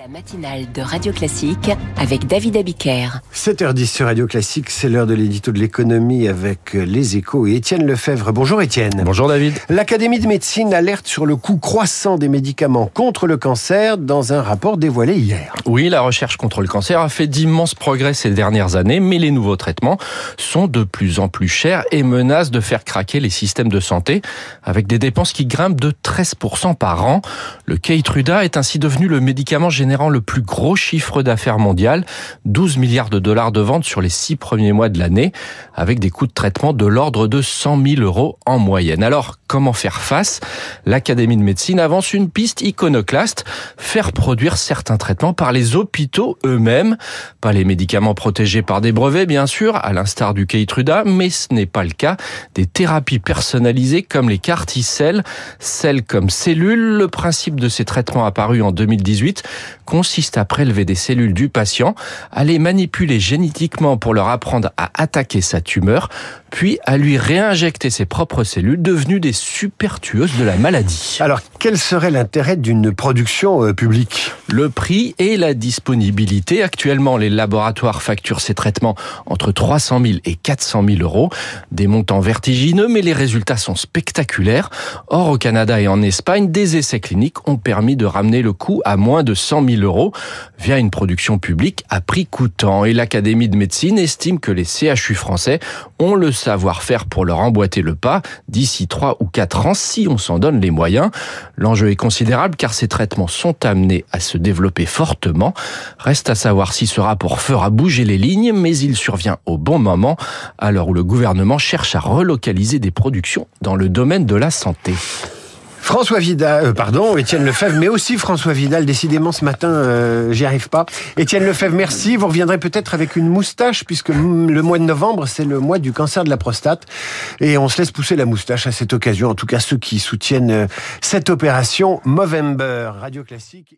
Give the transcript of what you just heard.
La matinale de Radio Classique avec David Abiker. 7h10 sur Radio Classique, c'est l'heure de l'édito de l'économie avec les échos et Étienne Lefebvre. Bonjour Étienne. Bonjour David. L'Académie de médecine alerte sur le coût croissant des médicaments contre le cancer dans un rapport dévoilé hier. Oui, la recherche contre le cancer a fait d'immenses progrès ces dernières années, mais les nouveaux traitements sont de plus en plus chers et menacent de faire craquer les systèmes de santé avec des dépenses qui grimpent de 13% par an. Le Keytruda est ainsi devenu le médicament générant le plus gros chiffre d'affaires mondial, 12 milliards de dollars de ventes sur les six premiers mois de l'année, avec des coûts de traitement de l'ordre de 100 000 euros en moyenne. Alors, comment faire face? L'Académie de médecine avance une piste iconoclaste, faire produire certains traitements par les hôpitaux eux-mêmes. Pas les médicaments protégés par des brevets, bien sûr, à l'instar du Keytruda, mais ce n'est pas le cas des thérapies personnalisées comme les carticelles, celles comme cellules. Le principe de ces traitements apparu en 2018 consiste à prélever des cellules du patient, à les manipuler génétiquement pour leur apprendre à attaquer sa tumeur, puis à lui réinjecter ses propres cellules devenues des super tueuses de la maladie. Alors, quel serait l'intérêt d'une production euh, publique? Le prix et la disponibilité. Actuellement, les laboratoires facturent ces traitements entre 300 000 et 400 000 euros. Des montants vertigineux, mais les résultats sont spectaculaires. Or, au Canada et en Espagne, des essais cliniques ont permis de ramener le coût à moins de 100 000 euros via une production publique à prix coûtant. Et l'Académie de médecine estime que les CHU français ont le savoir-faire pour leur emboîter le pas d'ici 3 ou 4 ans si on s'en donne les moyens. L'enjeu est considérable car ces traitements sont amenés à se développer fortement. Reste à savoir si ce rapport fera bouger les lignes, mais il survient au bon moment, l'heure où le gouvernement cherche à relocaliser des productions dans le domaine de la santé. François Vidal, euh, pardon, Étienne Lefebvre, mais aussi François Vidal. Décidément, ce matin, euh, j'y arrive pas. Étienne Lefebvre, merci. Vous reviendrez peut-être avec une moustache, puisque le mois de novembre, c'est le mois du cancer de la prostate. Et on se laisse pousser la moustache à cette occasion. En tout cas, ceux qui soutiennent euh, cette opération Movember. Radio Classique.